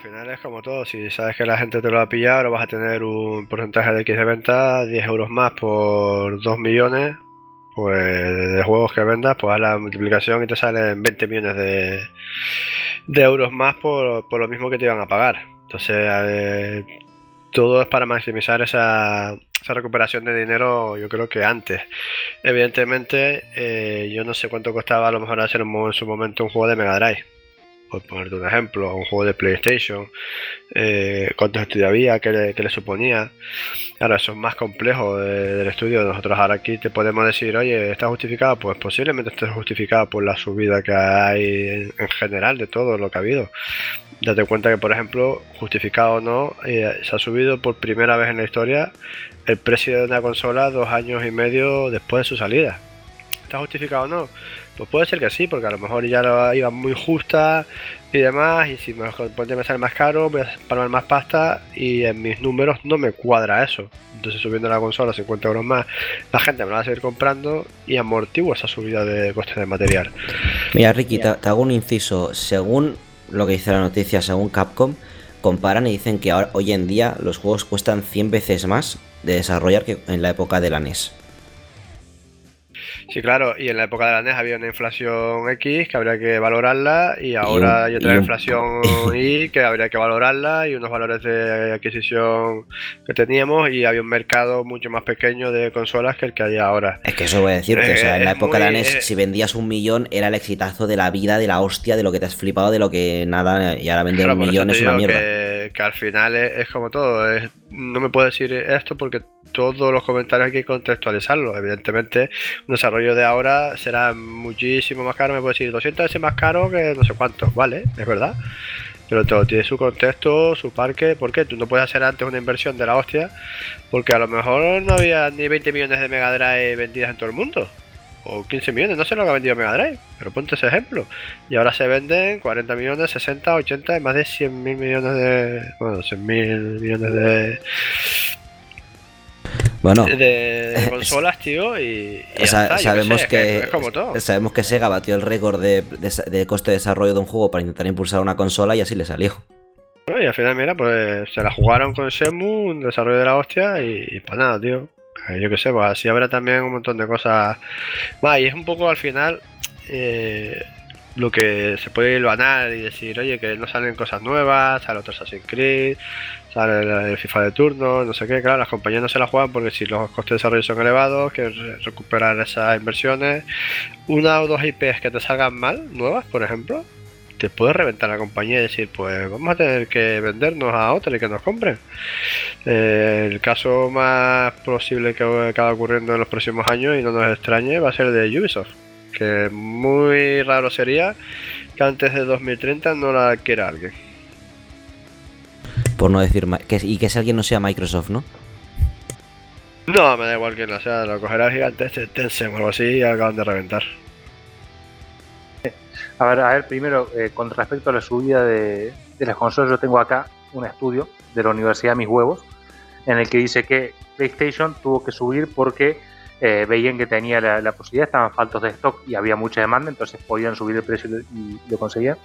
Al final es como todo, si sabes que la gente te lo va a pillar o vas a tener un porcentaje de X de venta, 10 euros más por 2 millones, pues de juegos que vendas, pues haz la multiplicación y te salen 20 millones de, euros más por, lo mismo que te iban a pagar. Entonces, todo es para maximizar esa, esa recuperación de dinero yo creo que antes. Evidentemente, eh, yo no sé cuánto costaba a lo mejor hacer en su momento un juego de Mega Drive. Por ponerte un ejemplo, un juego de PlayStation, eh, cuántos estudios había, qué le, qué le suponía. Ahora, eso es más complejo de- del estudio. Nosotros ahora aquí te podemos decir, oye, ¿está justificado? Pues posiblemente esté justificado por la subida que hay en, en general de todo lo que ha habido. Date cuenta que, por ejemplo, justificado o no, eh, se ha subido por primera vez en la historia el precio de una consola dos años y medio después de su salida. ¿Está justificado o no? Pues puede ser que sí, porque a lo mejor ya lo iba muy justa y demás, y si me ponte sale más caro, voy a pagar más pasta y en mis números no me cuadra eso. Entonces subiendo la consola 50 euros más, la gente me la va a seguir comprando y amortigua esa subida de costes de material. Mira, Ricky, te, hago un inciso. Según lo que dice la noticia, según Capcom, comparan y dicen que ahora, hoy en día los juegos cuestan 100 veces más de desarrollar que en la época de la NES. Sí, claro, y en la época de la NES había una inflación X que habría que valorarla y ahora hay otra inflación Y que habría que valorarla y unos valores de adquisición que teníamos y había un mercado mucho más pequeño de consolas que el que hay ahora. Es que eso voy a decirte, o sea, en la Eh, época de la NES, eh, si vendías un millón, era el exitazo de la vida, de la hostia, de lo que te has flipado, de lo que nada, y ahora vender Claro, un millón es una mierda. Que, que al final es, como todo. no me puedo decir esto porque todos los comentarios hay que contextualizarlos. Evidentemente, un desarrollo de ahora será muchísimo más caro. Me puedo decir 200 veces más caro que no sé cuánto. Vale, es verdad. Pero todo tiene su contexto, su parque. ¿Por qué? Tú no puedes hacer antes una inversión de la hostia porque a lo mejor no había ni 20 millones de Mega Drive vendidas en todo el mundo. O 15 millones, no sé lo que ha vendido Mega Drive, pero ponte ese ejemplo. Y ahora se venden 40 millones, 60, 80, y más de 100 mil millones de. Bueno, 100 mil millones de, Bueno, de, de consolas, tío. Y, sa- está, sabemos que, es como todo. sabemos que Sega batió el récord de, de- de coste de desarrollo de un juego para intentar impulsar una consola y así le salió. Y al final, mira, pues se la jugaron con Semu, un desarrollo de la hostia, y, y pues nada, tío. Eh, Yo qué sé, pues así habrá también un montón de cosas. Y es un poco al final eh, lo que se puede hilvanar y decir, oye, que no salen cosas nuevas, sale otro Assassin's Creed, sale el, FIFA de turno, no sé qué. Claro, las compañías no se la juegan porque si los costes de desarrollo son elevados, que re- recuperar esas inversiones. Una o dos IPs que te salgan mal, nuevas, por ejemplo, te puede reventar la compañía y decir, pues vamos a tener que vendernos a otra y que nos compren. Eh, el caso más posible que acaba ocurriendo en los próximos años y no nos extrañe va a ser el de Ubisoft. Que muy raro sería que antes de 2030 no la adquiera alguien. Por no decir que, y que si alguien no sea Microsoft, ¿no? No, me da igual que no sea, lo cogerá el gigante este Tencent o algo así y acaban de reventar. A ver, a ver, primero, eh, con respecto a la subida de, de las consolas, yo tengo acá un estudio de la Universidad Mis Huevos, en el que dice que PlayStation tuvo que subir porque eh, veían que tenía la, la posibilidad, estaban faltos de stock y había mucha demanda, entonces podían subir el precio y lo conseguían.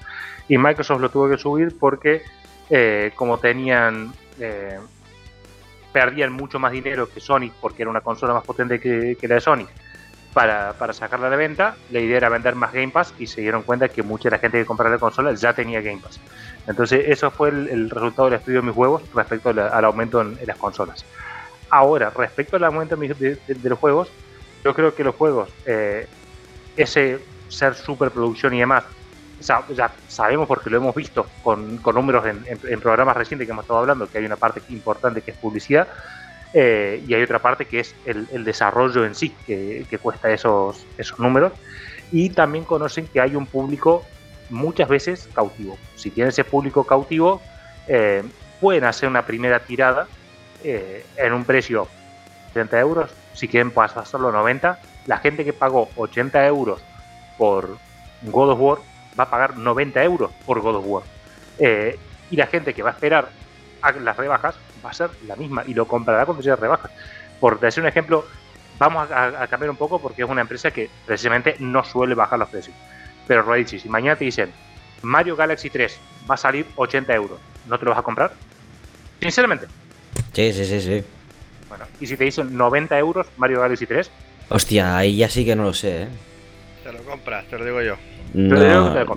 Y Microsoft lo tuvo que subir porque, eh, como tenían. eh, perdían mucho más dinero que Sony porque era una consola más potente que, que la de Sony para, sacarla de venta, la idea era vender más Game Pass y se dieron cuenta que mucha de la gente que compraba la consola ya tenía Game Pass. Entonces, eso fue el, resultado del estudio de mis juegos respecto a la- al aumento en, las consolas. Ahora, respecto al aumento de, los juegos, yo creo que los juegos, eh, ese ser superproducción y demás, ya sabemos porque lo hemos visto con, números en programas recientes que hemos estado hablando, que hay una parte importante que es publicidad, eh, y hay otra parte que es el, desarrollo en sí, que, cuesta esos, esos números. Y también conocen que hay un público muchas veces cautivo. Si tienen ese público cautivo, eh, pueden hacer una primera tirada eh, en un precio 30 euros. Si quieren pasarlo a 90, la gente que pagó 80 euros por God of War va a pagar 90 euros por God of War. Eh, y la gente que va a esperar a las rebajas va a ser la misma y lo comprará cuando sea rebajas. Por decir un ejemplo, vamos a, a- a cambiar un poco porque es una empresa que precisamente no suele bajar los precios. Pero Radici, si mañana te dicen Mario Galaxy 3 va a salir 80 euros, ¿no te lo vas a comprar? Sinceramente. Sí, sí, sí, sí. Bueno, y si te dicen 90 euros Mario Galaxy 3, Hostia, ahí ya sí que no lo sé, ¿eh? Te lo compras, te lo digo yo. yo te digo que te lo No,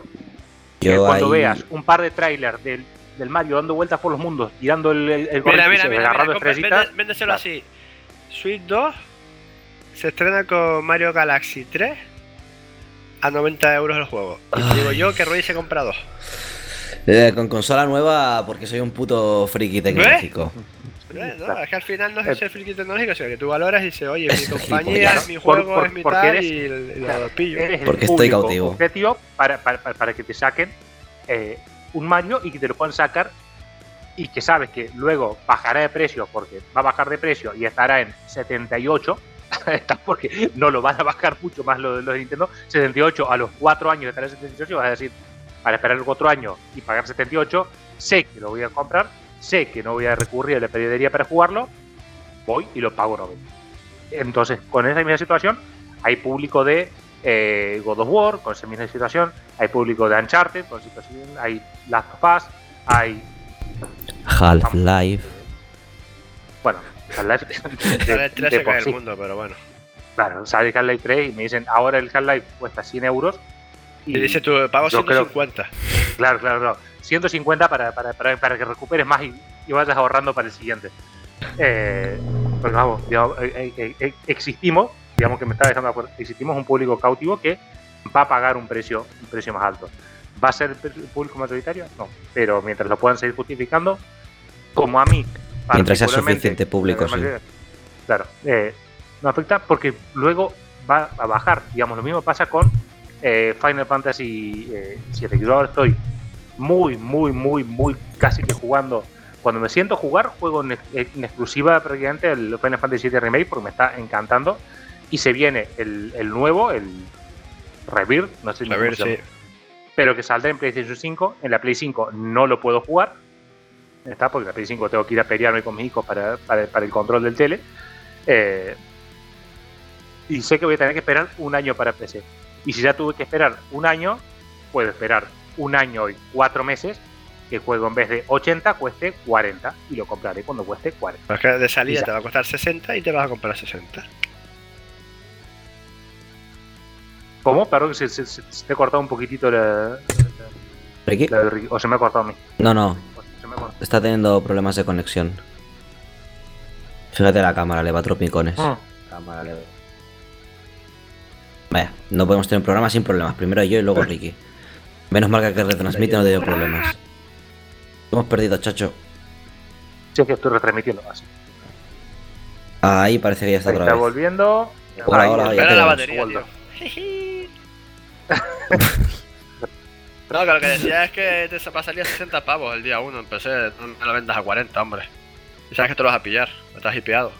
yo cuando ahí... veas un par de trailers del, del Mario dando vueltas por los mundos, tirando el, el, el Mira, y mira, mira, agarrando estrellitas, vende- véndeselo claro. así. Switch 2 se estrena con Mario Galaxy 3 a 90 euros el juego. Y digo yo que Roy se compra dos. Eh, con consola nueva porque soy un puto friki tecnológico. Eh, No, es que al final no es ese friki tecnológico, sino que tú valoras y dices, oye, mi compañía, mi juego, por- es mi porque tal, eres- y, y Claro, lo pillo. El Porque estoy cautivo. objetivo para, para- para que te saquen eh, un Mario y que te lo puedan sacar y que sabes que luego bajará de precio porque va a bajar de precio y estará en 78 está porque no lo van a bajar mucho más los lo de Nintendo 78 a los 4 años estará en 78 y vas a decir para esperar los 4 años y pagar 78 sé que lo voy a comprar sé que no voy a recurrir a la pedidería para jugarlo voy y lo pago 90 entonces con esa misma situación hay público de eh, God of War con esa misma situación, hay público de Uncharted con situación, hay Last of Us, hay, Half-Life. bueno, Half-Life el 3 de se cae sí. el mundo, pero bueno. Claro, sale Half-Life 3 y me dicen, ahora el Half-Life cuesta 100 euros. Y dice tú, pago yo creo- 150. Claro, claro, claro. 150 para, para, para, para que recuperes más y, y vayas ahorrando para el siguiente. Eh, porque vamos, digamos, eh, eh, eh, existimos, digamos que me estaba dejando de acuerdo, existimos un público cautivo que va a pagar un precio, un precio más alto. ¿Va a ser el público mayoritario? No. Pero mientras lo puedan seguir justificando, como a mí. Mientras sea suficiente público, sí. Claro, eh, no afecta porque luego va a bajar. Digamos, lo mismo pasa con eh, Final Fantasy eh, 7. Yo ahora estoy muy, muy, muy, muy casi que jugando. Cuando me siento jugar, juego en, en exclusiva prácticamente el Final Fantasy 7 Remake porque me está encantando. Y se viene el, el nuevo, el Rebirth, no sé llama, sí. pero que saldrá en PlayStation 5. En la Play 5 no lo puedo jugar. Está porque en la Play 5 tengo que ir a pelearme con mis hijos para, para, para el control del tele. Eh, y sé que voy a tener que esperar un año para PC. Y si ya tuve que esperar un año, puedo esperar un año y cuatro meses que el juego en vez de 80 cueste 40 y lo compraré cuando cueste 40. Pero es que de salida te va a costar 60 y te vas a comprar 60. ¿Cómo? Perdón, que se, se, se- se te ha cortado un poquitito la, ¿Friki? la de Ricky. O se me ha cortado a mí. No, no. Está teniendo problemas de conexión. Fíjate la cámara, le va a tropicones. Ah. Cámara, le Vaya, no podemos tener un programa sin problemas. Primero yo y luego Ricky. Menos mal que el que retransmite no tiene problemas. Hemos perdido, chacho. Sí, es que estoy retransmitiendo más. Ahí parece que ya está Ahí otra está vez. volviendo. Hola, hola, está. ya la batería, tío. No, que lo que decía es que te va a salir a 60 pavos el día 1 en PC. No me lo vendas a 40, hombre. Y sabes que te lo vas a pillar. Me estás hipeado.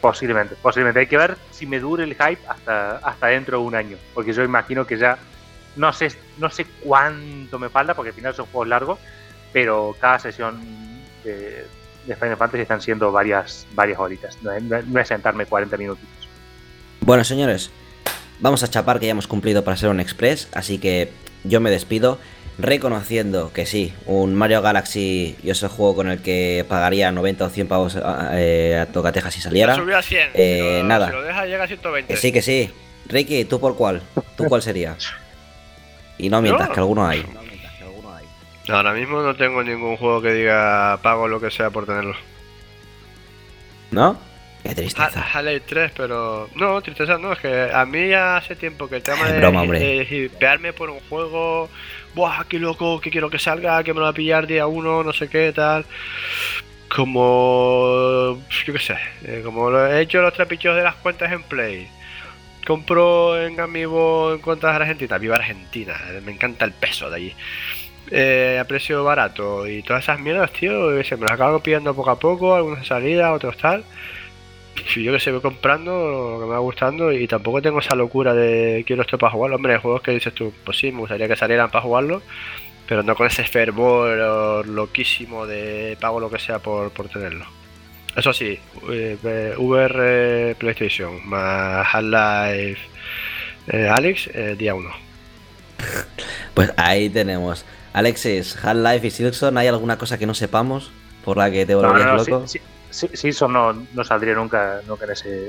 Posiblemente, posiblemente. Hay que ver si me dure el hype hasta, hasta dentro de un año. Porque yo imagino que ya no sé, no sé cuánto me falta, porque al final son juegos largos, pero cada sesión de, de Final Fantasy están siendo varias, varias horitas. No es, no es- no es sentarme 40 minutitos. Bueno, señores, vamos a chapar que ya hemos cumplido para ser un express, así que yo me despido reconociendo que sí, un Mario Galaxy yo es el juego con el que pagaría 90 o 100 pavos eh, a Tocateja si saliera. A 100. Eh, lo, nada. Si lo dejas, llega a 120. Que sí, que sí. Ricky, ¿tú por cuál? ¿Tú cuál sería? Y no mientas, Yo. que alguno hay. Ahora mismo no tengo ningún juego que diga pago lo que sea por tenerlo. ¿No? Qué tristeza. Half-Life 3, pero. No, tristeza no, es que a mí ya hace tiempo que el tema de broma, de por un juego. Buah, qué loco, que quiero que salga, que me lo va a pillar día uno, no sé qué, tal. Como. Yo qué sé, eh, como lo he hecho los trapichos de las cuentas en Play. Compro en Amiibo en cuentas argentinas, viva Argentina, eh, me encanta el peso de allí. Eh, a precio barato y todas esas mierdas, tío, se me las acabo pillando poco a poco, algunas de salida, otros tal. Yo que sé, voy comprando lo que me va gustando y tampoco tengo esa locura de quiero esto para jugarlo. Hombre, hay juegos que dices tú, pues sí, me gustaría que salieran para jugarlo, pero no con ese fervor loquísimo de pago lo que sea por, por tenerlo. Eso sí, eh, VR PlayStation más Half-Life eh, Alex, eh, día 1. Pues ahí tenemos. Alexis, Half-Life y Silkson, ¿hay alguna cosa que no sepamos por la que te No, volverías no, no, loco? sí, sí, sí, eso no, no saldría nunca, nunca en ese,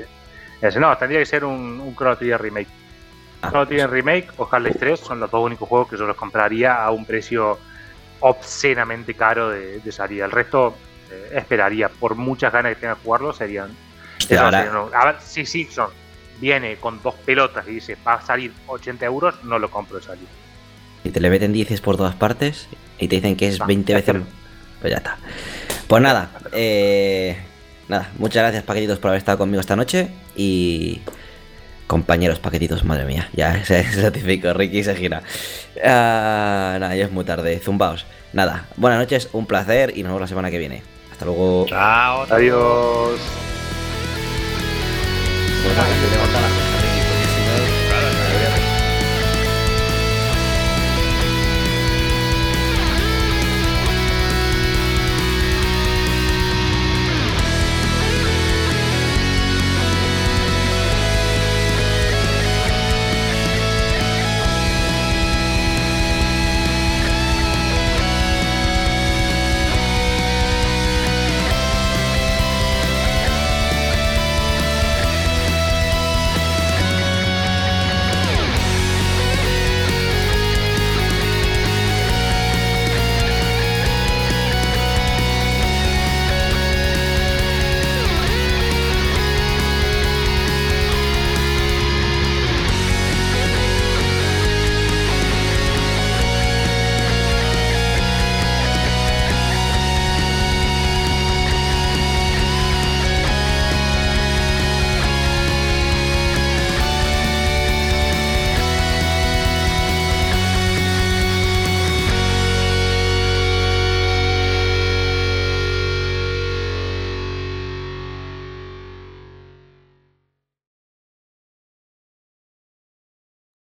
en ese- No, tendría que ser un, un Chrono Trigger Remake. Ah, Chrono Trigger Remake o Half-Life 3 son los dos únicos juegos que yo los compraría a un precio obscenamente caro de, de salida. El resto eh, esperaría, por muchas ganas que tenga de jugarlo, serían. hostia, ahora, a ver, sí, Simpson. viene con dos pelotas y dice va a salir 80 euros, no lo compro salir. Y te le meten 10 por todas partes y te dicen que es Va, 20 ya veces. Pues ya está. Pues nada, eh, nada, muchas gracias paquetitos por haber estado conmigo esta noche y compañeros paquetitos, madre mía, ya se certificó, Ricky se gira. Ah, nada, ya es muy tarde, zumbaos. Nada, buenas noches, un placer y nos vemos la semana que viene. Hasta luego. Chao. Adiós. Pues nada, tenemos-